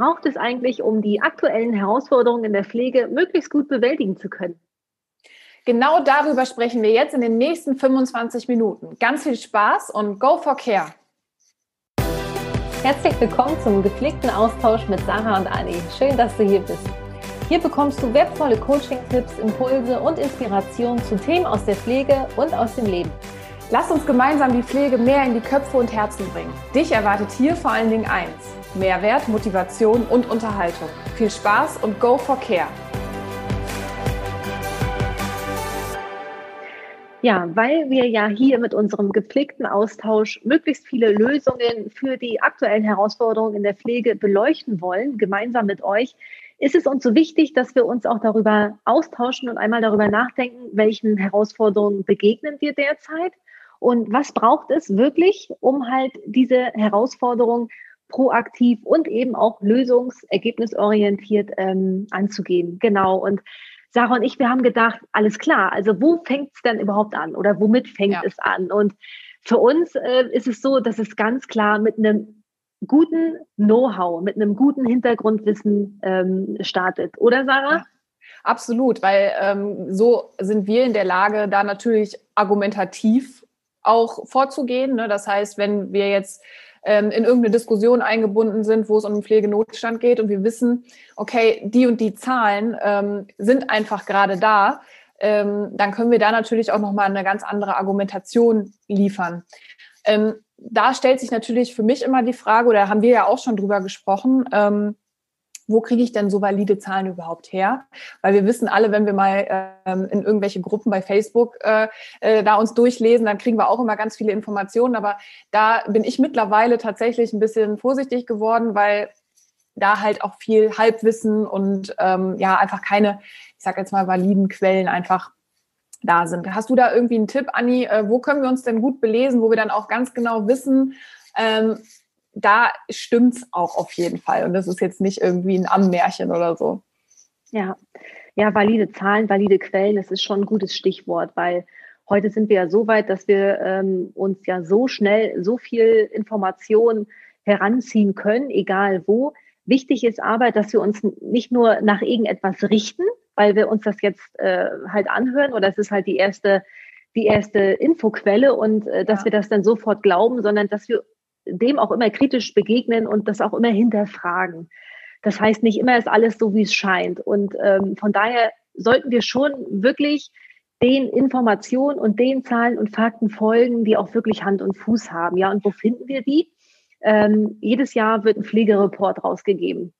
braucht es eigentlich, um die aktuellen Herausforderungen in der Pflege möglichst gut bewältigen zu können? Genau darüber sprechen wir jetzt in den nächsten 25 Minuten. Ganz viel Spaß und go for care! Herzlich willkommen zum gepflegten Austausch mit Sarah und Anni. Schön, dass du hier bist. Hier bekommst du wertvolle Coaching-Tipps, Impulse und Inspirationen zu Themen aus der Pflege und aus dem Leben. Lass uns gemeinsam die Pflege mehr in die Köpfe und Herzen bringen. Dich erwartet hier vor allen Dingen eins: Mehrwert, Motivation und Unterhaltung. Viel Spaß und go for care! Ja, weil wir ja hier mit unserem gepflegten Austausch möglichst viele Lösungen für die aktuellen Herausforderungen in der Pflege beleuchten wollen, gemeinsam mit euch, ist es uns so wichtig, dass wir uns auch darüber austauschen und einmal darüber nachdenken, welchen Herausforderungen begegnen wir derzeit und was braucht es wirklich, um halt diese Herausforderungen proaktiv und eben auch lösungsergebnisorientiert ähm, anzugehen. Genau. Und Sarah und ich, wir haben gedacht, alles klar, also wo fängt es denn überhaupt an oder womit fängt ja. es an? Und für uns äh, ist es so, dass es ganz klar mit einem guten Know-how, mit einem guten Hintergrundwissen ähm, startet, oder Sarah? Ja. Absolut, weil ähm, so sind wir in der Lage, da natürlich argumentativ auch vorzugehen. Ne? Das heißt, wenn wir jetzt ähm, in irgendeine Diskussion eingebunden sind, wo es um den Pflegenotstand geht und wir wissen, okay, die und die Zahlen ähm, sind einfach gerade da, ähm, dann können wir da natürlich auch nochmal eine ganz andere Argumentation liefern. Ähm, da stellt sich natürlich für mich immer die Frage, oder haben wir ja auch schon drüber gesprochen, ähm, wo kriege ich denn so valide Zahlen überhaupt her? Weil wir wissen alle, wenn wir mal ähm, in irgendwelche Gruppen bei Facebook äh, äh, da uns durchlesen, dann kriegen wir auch immer ganz viele Informationen. Aber da bin ich mittlerweile tatsächlich ein bisschen vorsichtig geworden, weil da halt auch viel Halbwissen und ähm, ja einfach keine, ich sag jetzt mal, validen Quellen einfach da sind. Hast du da irgendwie einen Tipp, Anni? Äh, wo können wir uns denn gut belesen, wo wir dann auch ganz genau wissen, ähm, da stimmt's auch auf jeden Fall. Und das ist jetzt nicht irgendwie ein Ammärchen oder so. Ja, ja, valide Zahlen, valide Quellen, das ist schon ein gutes Stichwort, weil heute sind wir ja so weit, dass wir ähm, uns ja so schnell so viel Information heranziehen können, egal wo. Wichtig ist aber, dass wir uns nicht nur nach irgendetwas richten, weil wir uns das jetzt äh, halt anhören oder es ist halt die erste die erste Infoquelle und äh, dass ja. wir das dann sofort glauben, sondern dass wir dem auch immer kritisch begegnen und das auch immer hinterfragen. Das heißt, nicht immer ist alles so, wie es scheint. Und ähm, von daher sollten wir schon wirklich den Informationen und den Zahlen und Fakten folgen, die auch wirklich Hand und Fuß haben. Ja, und wo finden wir die? Ähm, jedes Jahr wird ein Pflegereport rausgegeben,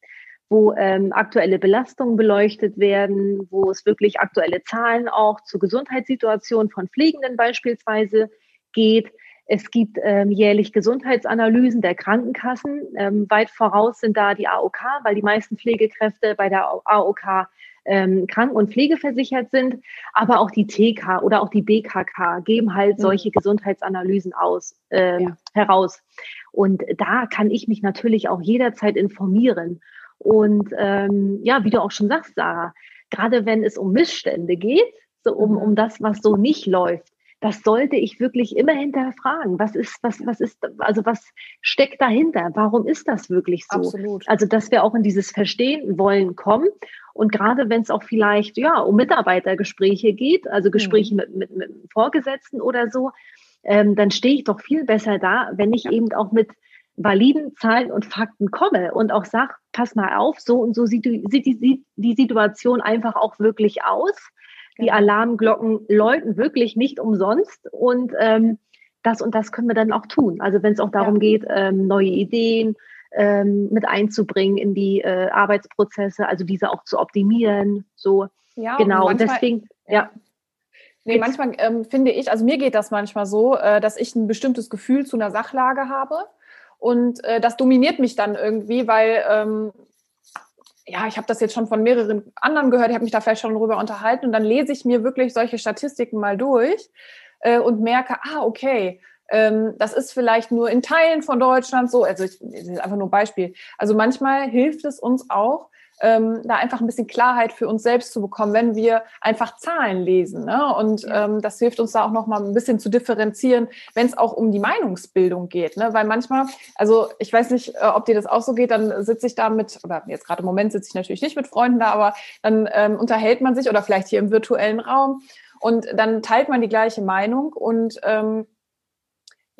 wo ähm, aktuelle Belastungen beleuchtet werden, wo es wirklich aktuelle Zahlen auch zur Gesundheitssituation von Pflegenden beispielsweise geht. Es gibt ähm, jährlich Gesundheitsanalysen der Krankenkassen. Ähm, weit voraus sind da die AOK, weil die meisten Pflegekräfte bei der AOK ähm, kranken- und pflegeversichert sind. Aber auch die TK oder auch die BKK geben halt mhm. solche Gesundheitsanalysen aus, ähm, ja. heraus. Und da kann ich mich natürlich auch jederzeit informieren. Und ähm, ja, wie du auch schon sagst, Sarah, gerade wenn es um Missstände geht, so um, mhm. um das, was so nicht läuft, das sollte ich wirklich immer hinterfragen. Was ist, was, was ist, also was steckt dahinter? Warum ist das wirklich so? Absolut. Also, dass wir auch in dieses Verstehen wollen kommen. Und gerade wenn es auch vielleicht, ja, um Mitarbeitergespräche geht, also Gespräche mhm. mit, mit, mit Vorgesetzten oder so, ähm, dann stehe ich doch viel besser da, wenn ich ja. eben auch mit validen Zahlen und Fakten komme und auch sage, pass mal auf, so und so sieht die, sieht die, die Situation einfach auch wirklich aus. Die. Alarmglocken läuten wirklich nicht umsonst und ähm, das und das können wir dann auch tun. Also wenn es auch darum ja. geht, ähm, neue Ideen ähm, mit einzubringen in die äh, Arbeitsprozesse, also diese auch zu optimieren. So ja, genau. Und, manchmal, und deswegen, ja. ja. Nee, manchmal ähm, finde ich, also mir geht das manchmal so, äh, dass ich ein bestimmtes Gefühl zu einer Sachlage habe. Und äh, das dominiert mich dann irgendwie, weil ähm, ja, ich habe das jetzt schon von mehreren anderen gehört, ich habe mich da vielleicht schon drüber unterhalten und dann lese ich mir wirklich solche Statistiken mal durch äh, und merke, ah, okay, ähm, das ist vielleicht nur in Teilen von Deutschland so, also ich, das ist einfach nur ein Beispiel. Also manchmal hilft es uns auch, ähm, da einfach ein bisschen Klarheit für uns selbst zu bekommen, wenn wir einfach Zahlen lesen. Ne? Und ja. ähm, das hilft uns da auch nochmal ein bisschen zu differenzieren, wenn es auch um die Meinungsbildung geht. Ne? Weil manchmal, also ich weiß nicht, äh, ob dir das auch so geht, dann sitze ich da mit, oder jetzt gerade im Moment sitze ich natürlich nicht mit Freunden da, aber dann ähm, unterhält man sich oder vielleicht hier im virtuellen Raum und dann teilt man die gleiche Meinung und ähm,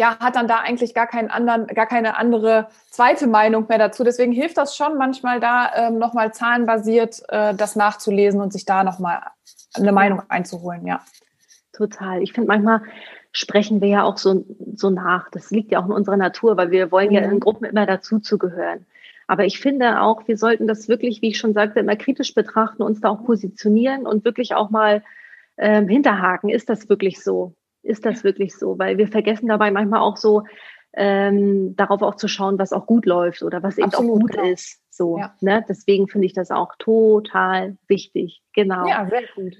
ja, hat dann da eigentlich gar keinen anderen, gar keine andere zweite Meinung mehr dazu. Deswegen hilft das schon manchmal da ähm, nochmal zahlenbasiert äh, das nachzulesen und sich da nochmal eine Meinung einzuholen, ja. Total. Ich finde manchmal sprechen wir ja auch so, so nach. Das liegt ja auch in unserer Natur, weil wir wollen ja in mhm. Gruppen immer dazuzugehören. Aber ich finde auch, wir sollten das wirklich, wie ich schon sagte, immer kritisch betrachten, uns da auch positionieren und wirklich auch mal ähm, hinterhaken. Ist das wirklich so? Ist das wirklich so? Weil wir vergessen dabei manchmal auch so, ähm, darauf auch zu schauen, was auch gut läuft oder was eben Absolut, auch gut genau. ist. So, ja. ne? Deswegen finde ich das auch total wichtig. Genau. Ja, sehr gut.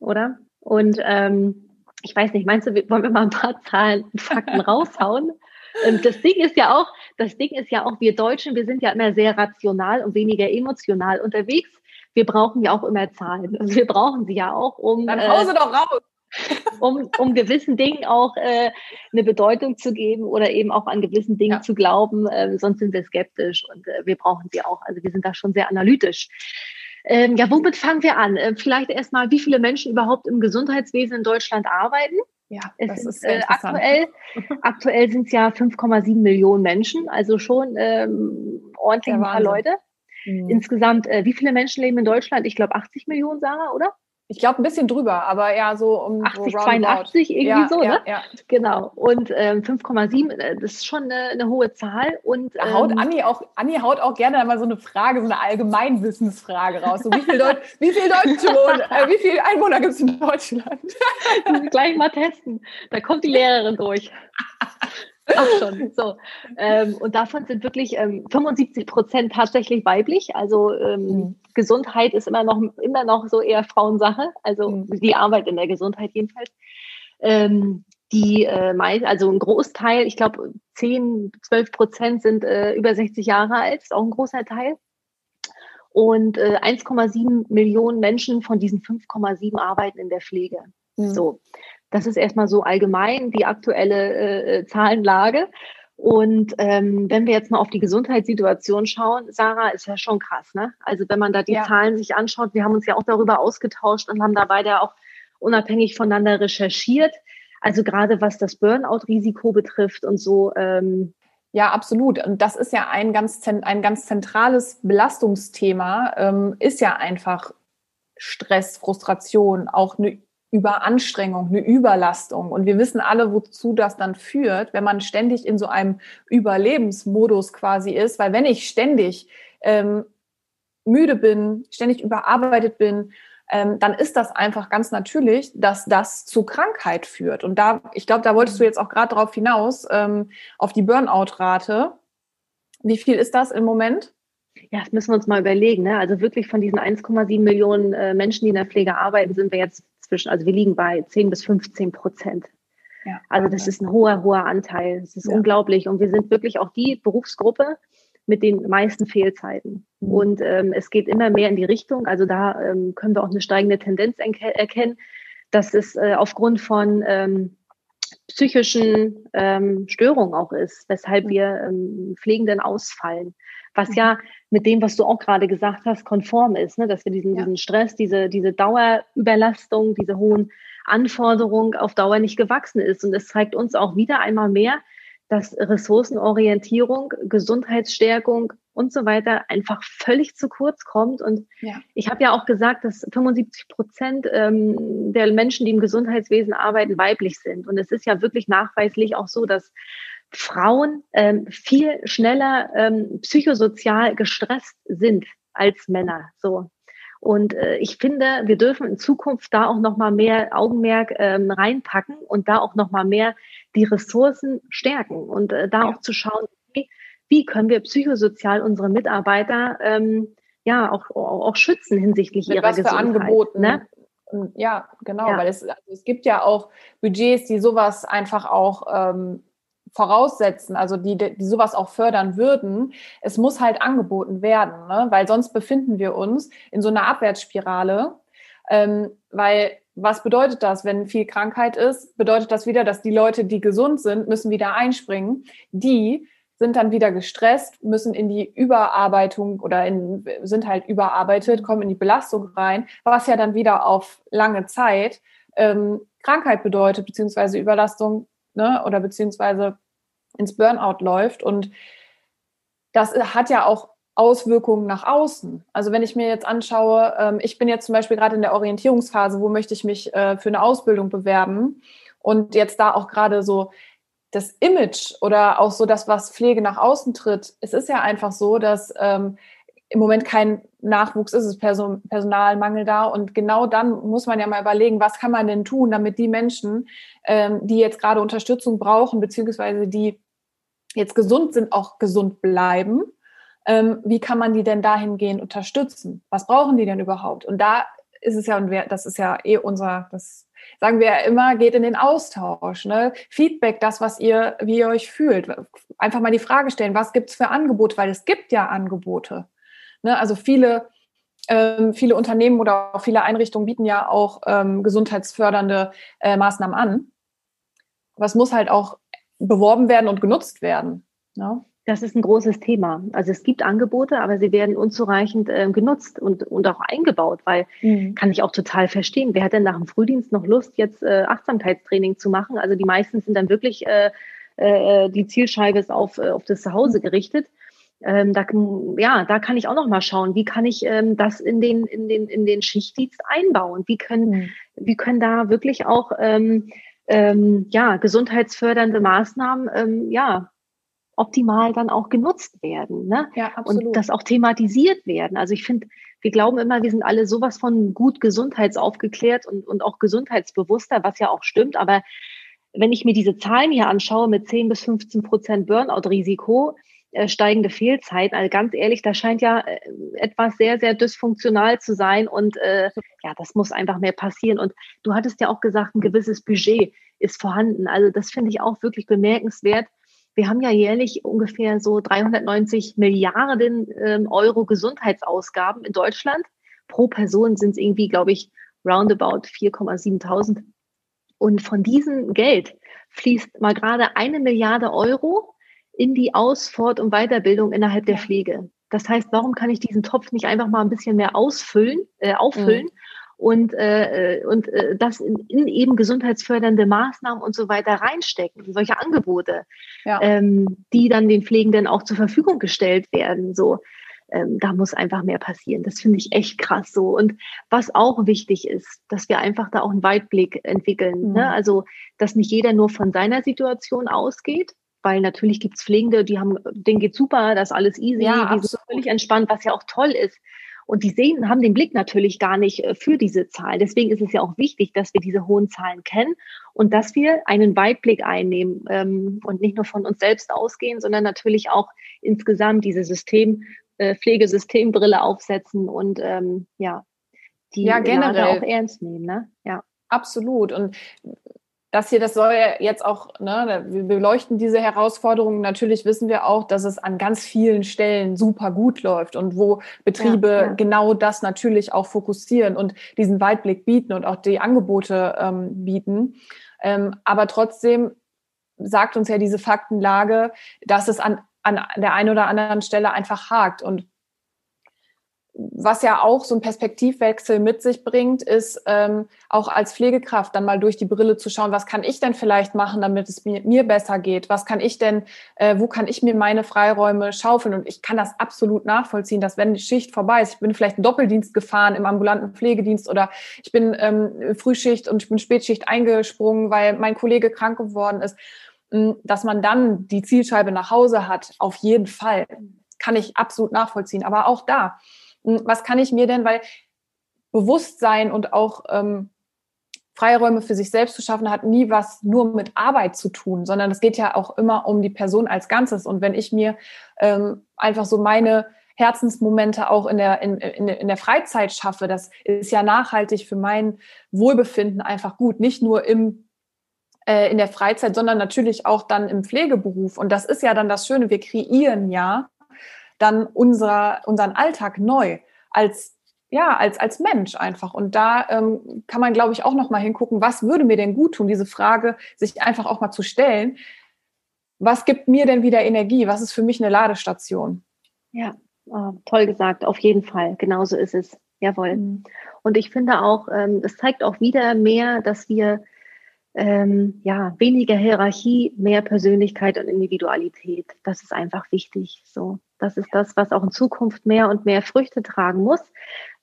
Oder? Und ähm, ich weiß nicht, meinst du, wollen wir mal ein paar Zahlen und Fakten raushauen? Und das Ding ist ja auch, das Ding ist ja auch, wir Deutschen, wir sind ja immer sehr rational und weniger emotional unterwegs. Wir brauchen ja auch immer Zahlen. Also wir brauchen sie ja auch, um. Dann hause äh, doch raus um, um gewissen Dingen auch äh, eine Bedeutung zu geben oder eben auch an gewissen Dingen ja. zu glauben. Ähm, sonst sind wir skeptisch und äh, wir brauchen sie auch. Also wir sind da schon sehr analytisch. Ähm, ja, womit fangen wir an? Äh, vielleicht erstmal, wie viele Menschen überhaupt im Gesundheitswesen in Deutschland arbeiten? Ja, es ist äh, aktuell, aktuell sind es ja 5,7 Millionen Menschen, also schon ähm, ordentlich ein paar Leute. Mhm. Insgesamt, äh, wie viele Menschen leben in Deutschland? Ich glaube 80 Millionen, Sarah, oder? Ich glaube ein bisschen drüber, aber ja, so um 80, so 82 irgendwie ja, so, ja, ne? Ja. Genau. Und ähm, 5,7, äh, das ist schon eine, eine, hohe Zahl. Und da haut ähm, Anni auch, Anni haut auch gerne mal so eine Frage, so eine Allgemeinwissensfrage raus. So, wie viel Deut wie viel Deutsche wohnen, äh, wie viele Einwohner gibt es in Deutschland? Gleich mal testen. Da kommt die Lehrerin durch. Ach schon. So. Ähm, und davon sind wirklich ähm, 75 Prozent tatsächlich weiblich. Also ähm, mhm. Gesundheit ist immer noch, immer noch so eher Frauensache. Also mhm. die Arbeit in der Gesundheit jedenfalls. Ähm, die äh, also ein Großteil, ich glaube 10, 12 Prozent sind äh, über 60 Jahre alt, ist auch ein großer Teil. Und äh, 1,7 Millionen Menschen von diesen 5,7 arbeiten in der Pflege. Mhm. So. Das ist erstmal so allgemein die aktuelle äh, Zahlenlage. Und ähm, wenn wir jetzt mal auf die Gesundheitssituation schauen, Sarah, ist ja schon krass, ne? Also wenn man da die ja. Zahlen sich anschaut, wir haben uns ja auch darüber ausgetauscht und haben da beide auch unabhängig voneinander recherchiert. Also gerade was das Burnout-Risiko betrifft und so. Ähm, ja, absolut. Und das ist ja ein ganz, ein ganz zentrales Belastungsthema, ähm, ist ja einfach Stress, Frustration, auch eine Überanstrengung, eine Überlastung. Und wir wissen alle, wozu das dann führt, wenn man ständig in so einem Überlebensmodus quasi ist. Weil wenn ich ständig ähm, müde bin, ständig überarbeitet bin, ähm, dann ist das einfach ganz natürlich, dass das zu Krankheit führt. Und da, ich glaube, da wolltest du jetzt auch gerade drauf hinaus, ähm, auf die Burnout-Rate. Wie viel ist das im Moment? Ja, das müssen wir uns mal überlegen. Ne? Also wirklich von diesen 1,7 Millionen äh, Menschen, die in der Pflege arbeiten, sind wir jetzt zwischen, also wir liegen bei 10 bis 15 Prozent. Ja, also das ist ein hoher, hoher Anteil. Das ist ja. unglaublich. Und wir sind wirklich auch die Berufsgruppe mit den meisten Fehlzeiten. Mhm. Und ähm, es geht immer mehr in die Richtung. Also da ähm, können wir auch eine steigende Tendenz erkennen, dass es äh, aufgrund von ähm, psychischen ähm, Störungen auch ist, weshalb mhm. wir ähm, Pflegenden ausfallen was ja mit dem, was du auch gerade gesagt hast, konform ist, ne? dass wir diesen, ja. diesen Stress, diese, diese Dauerüberlastung, diese hohen Anforderungen auf Dauer nicht gewachsen ist. Und es zeigt uns auch wieder einmal mehr, dass Ressourcenorientierung, Gesundheitsstärkung und so weiter einfach völlig zu kurz kommt. Und ja. ich habe ja auch gesagt, dass 75 Prozent ähm, der Menschen, die im Gesundheitswesen arbeiten, weiblich sind. Und es ist ja wirklich nachweislich auch so, dass Frauen ähm, viel schneller ähm, psychosozial gestresst sind als Männer. So. Und äh, ich finde, wir dürfen in Zukunft da auch noch mal mehr Augenmerk ähm, reinpacken und da auch noch mal mehr die Ressourcen stärken und äh, da auch zu schauen, wie, wie können wir psychosozial unsere Mitarbeiter ähm, ja auch, auch, schützen hinsichtlich Mit ihrer was Gesundheit. Für Angeboten. Ne? Ja, genau, ja. weil es, also es gibt ja auch Budgets, die sowas einfach auch ähm, voraussetzen, also die, die sowas auch fördern würden, es muss halt angeboten werden, ne? weil sonst befinden wir uns in so einer Abwärtsspirale, ähm, weil was bedeutet das, wenn viel Krankheit ist? Bedeutet das wieder, dass die Leute, die gesund sind, müssen wieder einspringen. Die sind dann wieder gestresst, müssen in die Überarbeitung oder in, sind halt überarbeitet, kommen in die Belastung rein, was ja dann wieder auf lange Zeit ähm, Krankheit bedeutet, beziehungsweise Überlastung ne, oder beziehungsweise ins Burnout läuft. Und das hat ja auch Auswirkungen nach außen. Also wenn ich mir jetzt anschaue, ähm, ich bin jetzt zum Beispiel gerade in der Orientierungsphase, wo möchte ich mich äh, für eine Ausbildung bewerben und jetzt da auch gerade so das Image oder auch so das, was Pflege nach außen tritt. Es ist ja einfach so, dass ähm, im Moment kein Nachwuchs ist, es ist Person, Personalmangel da. Und genau dann muss man ja mal überlegen, was kann man denn tun, damit die Menschen, ähm, die jetzt gerade Unterstützung brauchen, beziehungsweise die jetzt gesund sind, auch gesund bleiben. Ähm, wie kann man die denn dahingehend unterstützen? Was brauchen die denn überhaupt? Und da ist es ja, und wir, das ist ja eh unser, das sagen wir ja immer, geht in den Austausch. Ne? Feedback, das, was ihr, wie ihr euch fühlt. Einfach mal die Frage stellen, was gibt es für Angebote? Weil es gibt ja Angebote. Ne? Also viele, ähm, viele Unternehmen oder auch viele Einrichtungen bieten ja auch ähm, gesundheitsfördernde äh, Maßnahmen an. Es muss halt auch beworben werden und genutzt werden. Ne? Das ist ein großes Thema. Also es gibt Angebote, aber sie werden unzureichend äh, genutzt und, und auch eingebaut, weil mhm. kann ich auch total verstehen. Wer hat denn nach dem Frühdienst noch Lust, jetzt äh, Achtsamkeitstraining zu machen? Also die meisten sind dann wirklich, äh, äh, die Zielscheibe ist auf, äh, auf das Zuhause gerichtet. Ähm, da, ja, da kann ich auch noch mal schauen, wie kann ich ähm, das in den, in den, in den Schichtdienst einbauen? Wie können, mhm. wie können da wirklich auch ähm, ähm, ja, gesundheitsfördernde Maßnahmen ähm, ja, optimal dann auch genutzt werden. Ne? Ja, absolut. Und das auch thematisiert werden. Also ich finde, wir glauben immer, wir sind alle sowas von gut gesundheitsaufgeklärt und, und auch gesundheitsbewusster, was ja auch stimmt. Aber wenn ich mir diese Zahlen hier anschaue mit 10 bis 15 Prozent Burnout-Risiko, steigende Fehlzeiten, also ganz ehrlich, da scheint ja äh, etwas sehr, sehr dysfunktional zu sein und äh, ja, das muss einfach mehr passieren. Und du hattest ja auch gesagt, ein gewisses Budget ist vorhanden. Also das finde ich auch wirklich bemerkenswert, wir haben ja jährlich ungefähr so 390 Milliarden ähm, Euro Gesundheitsausgaben in Deutschland. Pro Person sind es irgendwie, glaube ich, roundabout 4,7.000. Und von diesem Geld fließt mal gerade eine Milliarde Euro in die Aus-, Fort- und Weiterbildung innerhalb der Pflege. Das heißt, warum kann ich diesen Topf nicht einfach mal ein bisschen mehr ausfüllen, äh, auffüllen mhm und, äh, und äh, das in, in eben gesundheitsfördernde Maßnahmen und so weiter reinstecken, solche Angebote, ja. ähm, die dann den Pflegenden auch zur Verfügung gestellt werden. So, ähm, da muss einfach mehr passieren. Das finde ich echt krass so. Und was auch wichtig ist, dass wir einfach da auch einen Weitblick entwickeln. Ne? Mhm. Ne? Also, dass nicht jeder nur von seiner Situation ausgeht, weil natürlich gibt's Pflegende, die haben, denen geht super, das ist alles easy, ja, die sind völlig entspannt, was ja auch toll ist. Und die sehen, haben den Blick natürlich gar nicht äh, für diese Zahlen. Deswegen ist es ja auch wichtig, dass wir diese hohen Zahlen kennen und dass wir einen Weitblick einnehmen ähm, und nicht nur von uns selbst ausgehen, sondern natürlich auch insgesamt diese System, äh, Pflegesystembrille aufsetzen und ähm, ja, die ja, generell auch ernst nehmen. Ne? Ja. Absolut. Und das hier, das soll ja jetzt auch, ne, wir beleuchten diese Herausforderungen. Natürlich wissen wir auch, dass es an ganz vielen Stellen super gut läuft und wo Betriebe ja, ja. genau das natürlich auch fokussieren und diesen Weitblick bieten und auch die Angebote ähm, bieten. Ähm, aber trotzdem sagt uns ja diese Faktenlage, dass es an, an der einen oder anderen Stelle einfach hakt. Und was ja auch so ein Perspektivwechsel mit sich bringt, ist ähm, auch als Pflegekraft dann mal durch die Brille zu schauen, was kann ich denn vielleicht machen, damit es mir, mir besser geht? Was kann ich denn, äh, wo kann ich mir meine Freiräume schaufeln? Und ich kann das absolut nachvollziehen, dass wenn die Schicht vorbei ist, ich bin vielleicht einen Doppeldienst gefahren im ambulanten Pflegedienst oder ich bin ähm, Frühschicht und ich bin Spätschicht eingesprungen, weil mein Kollege krank geworden ist, dass man dann die Zielscheibe nach Hause hat, auf jeden Fall. Kann ich absolut nachvollziehen. Aber auch da, hm, was kann ich mir denn, weil Bewusstsein und auch ähm, Freiräume für sich selbst zu schaffen, hat nie was nur mit Arbeit zu tun, sondern es geht ja auch immer um die Person als Ganzes. Und wenn ich mir ähm, einfach so meine Herzensmomente auch in der, in, in, in der Freizeit schaffe, das ist ja nachhaltig für mein Wohlbefinden einfach gut. Nicht nur im äh, in der Freizeit, sondern natürlich auch dann im Pflegeberuf. Und das ist ja dann das Schöne, wir kreieren ja dann unser, unseren Alltag neu als ja, als, als Mensch einfach. Und da ähm, kann man, glaube ich, auch noch mal hingucken, was würde mir denn gut tun, diese Frage sich einfach auch mal zu stellen. Was gibt mir denn wieder Energie? Was ist für mich eine Ladestation? Ja, oh, toll gesagt, auf jeden Fall. Genauso ist es. Jawohl. Mhm. Und ich finde auch, ähm, es zeigt auch wieder mehr, dass wir ähm, ja, weniger Hierarchie, mehr Persönlichkeit und Individualität. Das ist einfach wichtig. So, das ist das, was auch in Zukunft mehr und mehr Früchte tragen muss,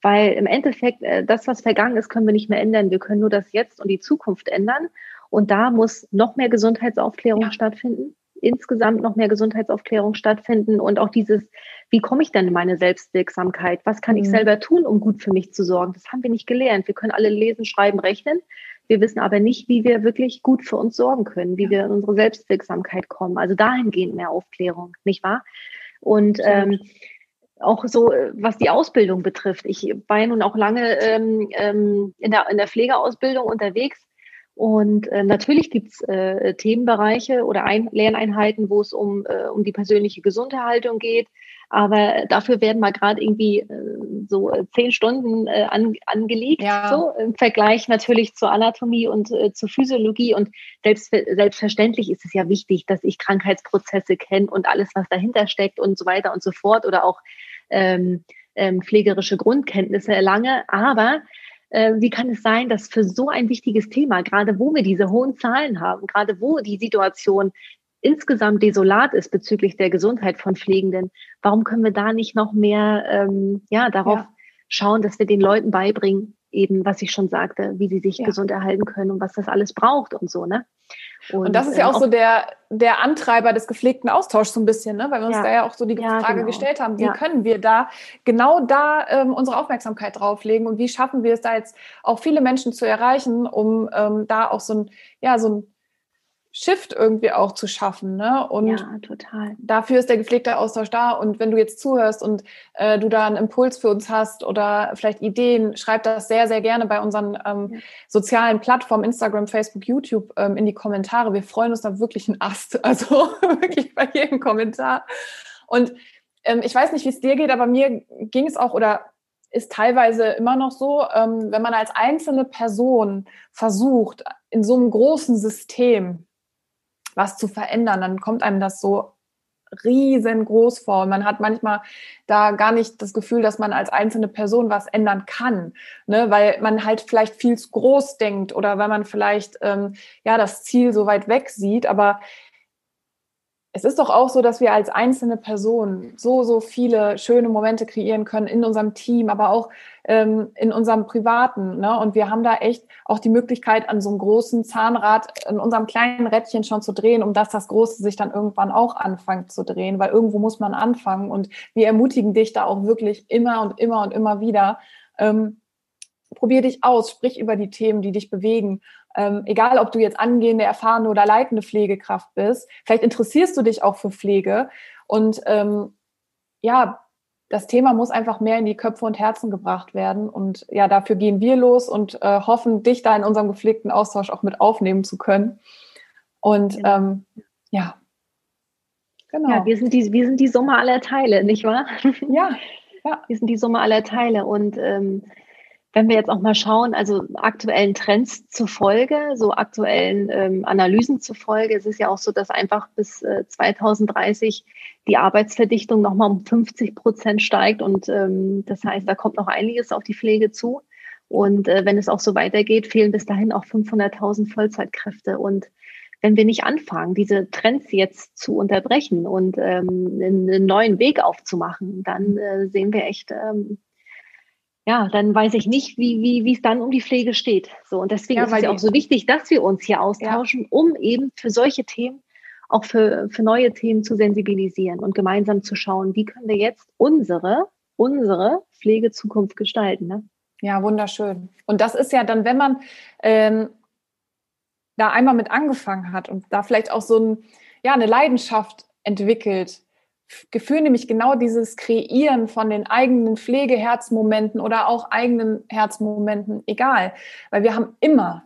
weil im Endeffekt äh, das, was vergangen ist, können wir nicht mehr ändern. Wir können nur das Jetzt und die Zukunft ändern. Und da muss noch mehr Gesundheitsaufklärung ja. stattfinden. Insgesamt noch mehr Gesundheitsaufklärung stattfinden und auch dieses, wie komme ich denn in meine Selbstwirksamkeit? Was kann mhm. ich selber tun, um gut für mich zu sorgen? Das haben wir nicht gelernt. Wir können alle lesen, schreiben, rechnen. Wir wissen aber nicht, wie wir wirklich gut für uns sorgen können, wie wir in unsere Selbstwirksamkeit kommen. Also dahingehend mehr Aufklärung, nicht wahr? Und ähm, auch so, was die Ausbildung betrifft. Ich war ja nun auch lange ähm, ähm, in, der, in der Pflegeausbildung unterwegs. Und äh, natürlich gibt's äh, Themenbereiche oder Ein Lerneinheiten, wo es um, äh, um die persönliche Gesunderhaltung geht, aber dafür werden mal gerade irgendwie äh, so äh, zehn Stunden äh, an, angelegt, ja. so im Vergleich natürlich zur Anatomie und äh, zur Physiologie. Und selbst, selbstverständlich ist es ja wichtig, dass ich Krankheitsprozesse kenne und alles, was dahinter steckt und so weiter und so fort oder auch ähm, ähm, pflegerische Grundkenntnisse erlange. Aber äh, wie kann es sein, dass für so ein wichtiges Thema, gerade wo wir diese hohen Zahlen haben, gerade wo die Situation insgesamt desolat ist bezüglich der Gesundheit von Pflegenden, warum können wir da nicht noch mehr ähm, ja, darauf ja. schauen, dass wir den Leuten beibringen, eben, was ich schon sagte, wie sie sich ja. gesund erhalten können und was das alles braucht und so, ne? Und, und das ist ja auch, auch so der, der Antreiber des gepflegten Austauschs so ein bisschen, ne? weil wir uns ja. da ja auch so die ja, Frage genau. gestellt haben, wie können wir da genau da ähm, unsere Aufmerksamkeit drauflegen und wie schaffen wir es da jetzt auch viele Menschen zu erreichen, um ähm, da auch so ein, ja, so ein Shift irgendwie auch zu schaffen. Ne? Und ja, total. Dafür ist der gepflegte Austausch da. Und wenn du jetzt zuhörst und äh, du da einen Impuls für uns hast oder vielleicht Ideen, schreib das sehr, sehr gerne bei unseren ähm, ja. sozialen Plattformen, Instagram, Facebook, YouTube, ähm, in die Kommentare. Wir freuen uns da wirklich einen Ast. Also wirklich bei jedem Kommentar. Und ähm, ich weiß nicht, wie es dir geht, aber mir ging es auch oder ist teilweise immer noch so, ähm, wenn man als einzelne Person versucht, in so einem großen System was zu verändern, dann kommt einem das so riesengroß vor. Man hat manchmal da gar nicht das Gefühl, dass man als einzelne Person was ändern kann, ne? weil man halt vielleicht viel zu groß denkt oder weil man vielleicht ähm, ja das Ziel so weit weg sieht. Aber es ist doch auch so, dass wir als einzelne Person so, so viele schöne Momente kreieren können in unserem Team, aber auch ähm, in unserem Privaten. Ne? Und wir haben da echt auch die Möglichkeit, an so einem großen Zahnrad in unserem kleinen Rädchen schon zu drehen, um dass das Große sich dann irgendwann auch anfängt zu drehen, weil irgendwo muss man anfangen. Und wir ermutigen dich da auch wirklich immer und immer und immer wieder. Ähm, probier dich aus, sprich über die Themen, die dich bewegen ähm, egal, ob du jetzt angehende, erfahrene oder leitende Pflegekraft bist, vielleicht interessierst du dich auch für Pflege und ähm, ja, das Thema muss einfach mehr in die Köpfe und Herzen gebracht werden. Und ja, dafür gehen wir los und äh, hoffen, dich da in unserem gepflegten Austausch auch mit aufnehmen zu können. Und ähm, ja, genau. Ja, wir sind, die, wir sind die Summe aller Teile, nicht wahr? Ja, ja. Wir sind die Summe aller Teile. Und ähm, wenn wir jetzt auch mal schauen, also aktuellen Trends zufolge, so aktuellen ähm, Analysen zufolge, es ist ja auch so, dass einfach bis äh, 2030 die Arbeitsverdichtung nochmal um 50 Prozent steigt. Und ähm, das heißt, da kommt noch einiges auf die Pflege zu. Und äh, wenn es auch so weitergeht, fehlen bis dahin auch 500.000 Vollzeitkräfte. Und wenn wir nicht anfangen, diese Trends jetzt zu unterbrechen und ähm, einen neuen Weg aufzumachen, dann äh, sehen wir echt ähm, ja, dann weiß ich nicht, wie, wie, wie es dann um die Pflege steht. So, und deswegen ja, ist es ja auch so wichtig, dass wir uns hier austauschen, ja. um eben für solche Themen, auch für, für neue Themen zu sensibilisieren und gemeinsam zu schauen, wie können wir jetzt unsere, unsere Pflegezukunft gestalten. Ne? Ja, wunderschön. Und das ist ja dann, wenn man ähm, da einmal mit angefangen hat und da vielleicht auch so ein, ja, eine Leidenschaft entwickelt, Gefühl, nämlich genau dieses Kreieren von den eigenen Pflegeherzmomenten oder auch eigenen Herzmomenten, egal. Weil wir haben immer,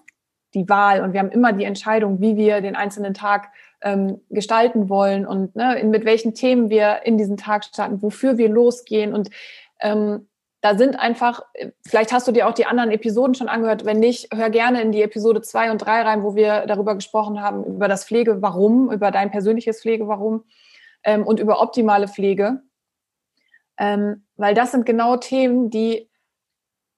die Wahl und wir haben immer die Entscheidung, wie wir den einzelnen Tag ähm, gestalten wollen und ne, mit welchen Themen wir in diesen Tag starten, wofür wir losgehen. Und ähm, da sind einfach, vielleicht hast du dir auch die anderen Episoden schon angehört. Wenn nicht, hör gerne in die Episode zwei und drei rein, wo wir darüber gesprochen haben, über das Pflege-Warum, über dein persönliches Pflege-Warum ähm, und über optimale Pflege. Ähm, weil das sind genau Themen, die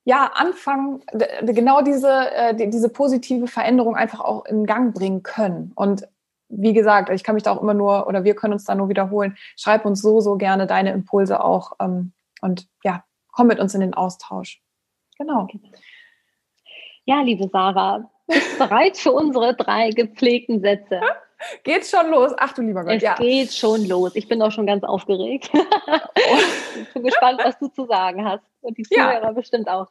ja anfangen, genau diese, äh, diese positive Veränderung einfach auch in Gang bringen können. Und wie gesagt, ich kann mich da auch immer nur oder wir können uns da nur wiederholen. Schreib uns so, so gerne deine Impulse auch ähm, und ja, komm mit uns in den Austausch. Genau. Ja, liebe Sarah, bist du bereit für unsere drei gepflegten Sätze? Geht's schon los? Ach du lieber Gott, es ja. geht schon los. Ich bin auch schon ganz aufgeregt. ich bin gespannt, was du zu sagen hast. Und die Zuhörer ja. bestimmt auch.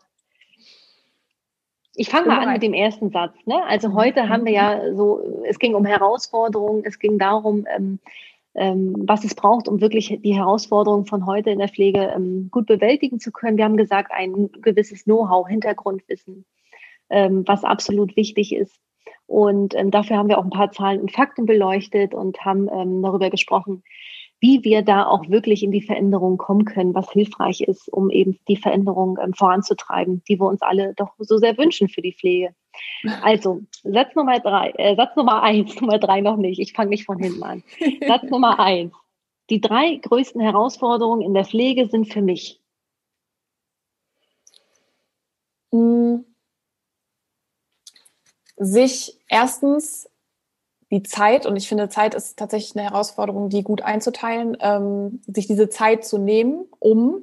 Ich fange mal an mit dem ersten Satz. Ne? Also mhm. heute haben wir ja so, es ging um Herausforderungen, es ging darum, ähm, ähm, was es braucht, um wirklich die Herausforderungen von heute in der Pflege ähm, gut bewältigen zu können. Wir haben gesagt, ein gewisses Know-how, Hintergrundwissen, ähm, was absolut wichtig ist. Und ähm, dafür haben wir auch ein paar Zahlen und Fakten beleuchtet und haben ähm, darüber gesprochen, wie wir da auch wirklich in die Veränderung kommen können, was hilfreich ist, um eben die Veränderung ähm, voranzutreiben, die wir uns alle doch so sehr wünschen für die Pflege. Also, Satz Nummer drei, äh, Satz Nummer eins, Nummer drei noch nicht, ich fange nicht von hinten an. Satz Nummer eins. Die drei größten Herausforderungen in der Pflege sind für mich. Hm. Sich erstens die Zeit, und ich finde, Zeit ist tatsächlich eine Herausforderung, die gut einzuteilen, ähm, sich diese Zeit zu nehmen, um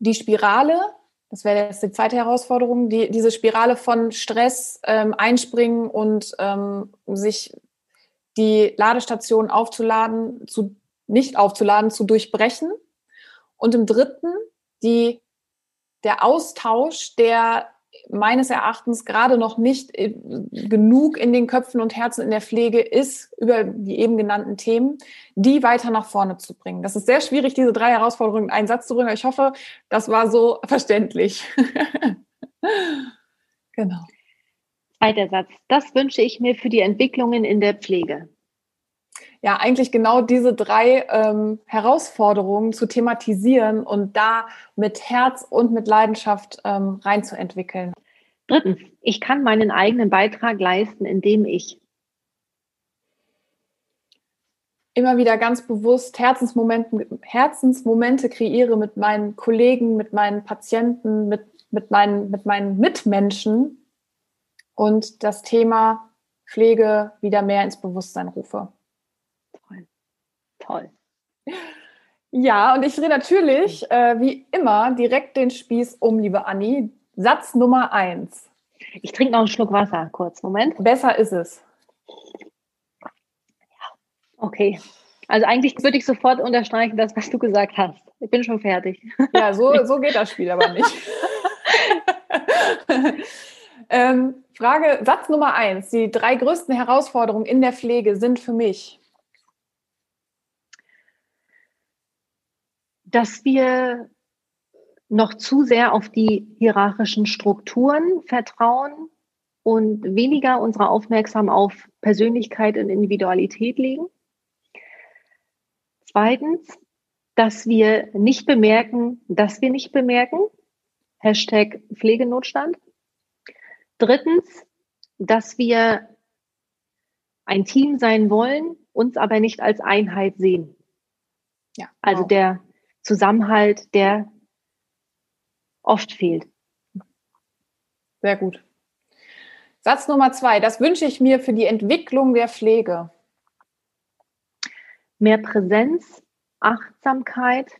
die Spirale, das wäre jetzt die zweite Herausforderung, die, diese Spirale von Stress, ähm, Einspringen und ähm, sich die Ladestation aufzuladen, zu, nicht aufzuladen, zu durchbrechen. Und im dritten die, der Austausch der meines Erachtens gerade noch nicht äh, genug in den Köpfen und Herzen in der Pflege ist, über die eben genannten Themen, die weiter nach vorne zu bringen. Das ist sehr schwierig, diese drei Herausforderungen in einen Satz zu bringen. Ich hoffe, das war so verständlich. genau. Zweiter Satz. Das wünsche ich mir für die Entwicklungen in der Pflege ja eigentlich genau diese drei ähm, Herausforderungen zu thematisieren und da mit Herz und mit Leidenschaft ähm, reinzuentwickeln. Drittens, ich kann meinen eigenen Beitrag leisten, indem ich immer wieder ganz bewusst Herzensmomente, Herzensmomente kreiere mit meinen Kollegen, mit meinen Patienten, mit, mit, meinen, mit meinen Mitmenschen und das Thema Pflege wieder mehr ins Bewusstsein rufe toll. Ja, und ich drehe natürlich, äh, wie immer, direkt den Spieß um, liebe Anni. Satz Nummer eins. Ich trinke noch einen Schluck Wasser, kurz, Moment. Besser ist es. Okay. Also eigentlich würde ich sofort unterstreichen, das, was du gesagt hast. Ich bin schon fertig. Ja, so, so geht das Spiel aber nicht. ähm, Frage, Satz Nummer eins. Die drei größten Herausforderungen in der Pflege sind für mich. Dass wir noch zu sehr auf die hierarchischen Strukturen vertrauen und weniger unsere Aufmerksamkeit auf Persönlichkeit und Individualität legen. Zweitens, dass wir nicht bemerken, dass wir nicht bemerken. Hashtag Pflegenotstand. Drittens, dass wir ein Team sein wollen, uns aber nicht als Einheit sehen. Ja, also wow. der Zusammenhalt, der oft fehlt. Sehr gut. Satz Nummer zwei, das wünsche ich mir für die Entwicklung der Pflege. Mehr Präsenz, Achtsamkeit,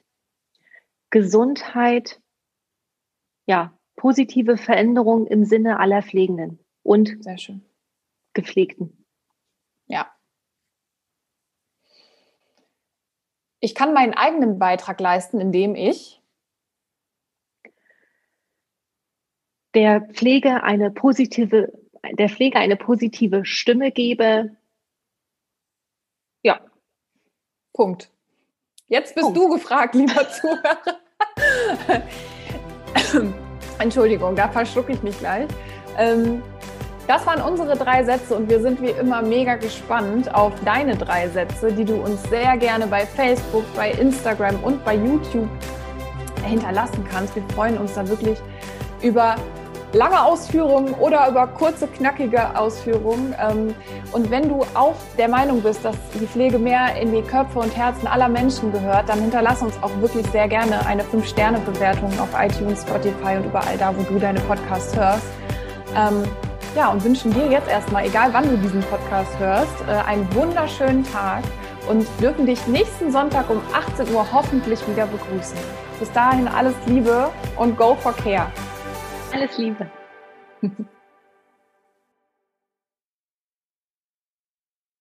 Gesundheit, ja, positive Veränderung im Sinne aller Pflegenden und Sehr schön. Gepflegten. Ja, ich kann meinen eigenen Beitrag leisten, indem ich der Pflege eine positive, der Pflege eine positive Stimme gebe. Ja. Punkt. Jetzt bist Punkt. du gefragt, lieber Zuhörer. Entschuldigung, da verschlucke ich mich gleich. Ähm, Das waren unsere drei Sätze und wir sind wie immer mega gespannt auf deine drei Sätze, die du uns sehr gerne bei Facebook, bei Instagram und bei YouTube hinterlassen kannst. Wir freuen uns da wirklich über lange Ausführungen oder über kurze, knackige Ausführungen. Ähm, und wenn du auch der Meinung bist, dass die Pflege mehr in die Köpfe und Herzen aller Menschen gehört, dann hinterlass uns auch wirklich sehr gerne eine 5-Sterne-Bewertung auf iTunes, Spotify und überall da, wo du deine Podcasts hörst. Ja, und wünschen dir jetzt erstmal, egal wann du diesen Podcast hörst, äh, einen wunderschönen Tag und dürfen dich nächsten Sonntag um 18 Uhr hoffentlich wieder begrüßen. Bis dahin alles Liebe und go for care. Alles Liebe.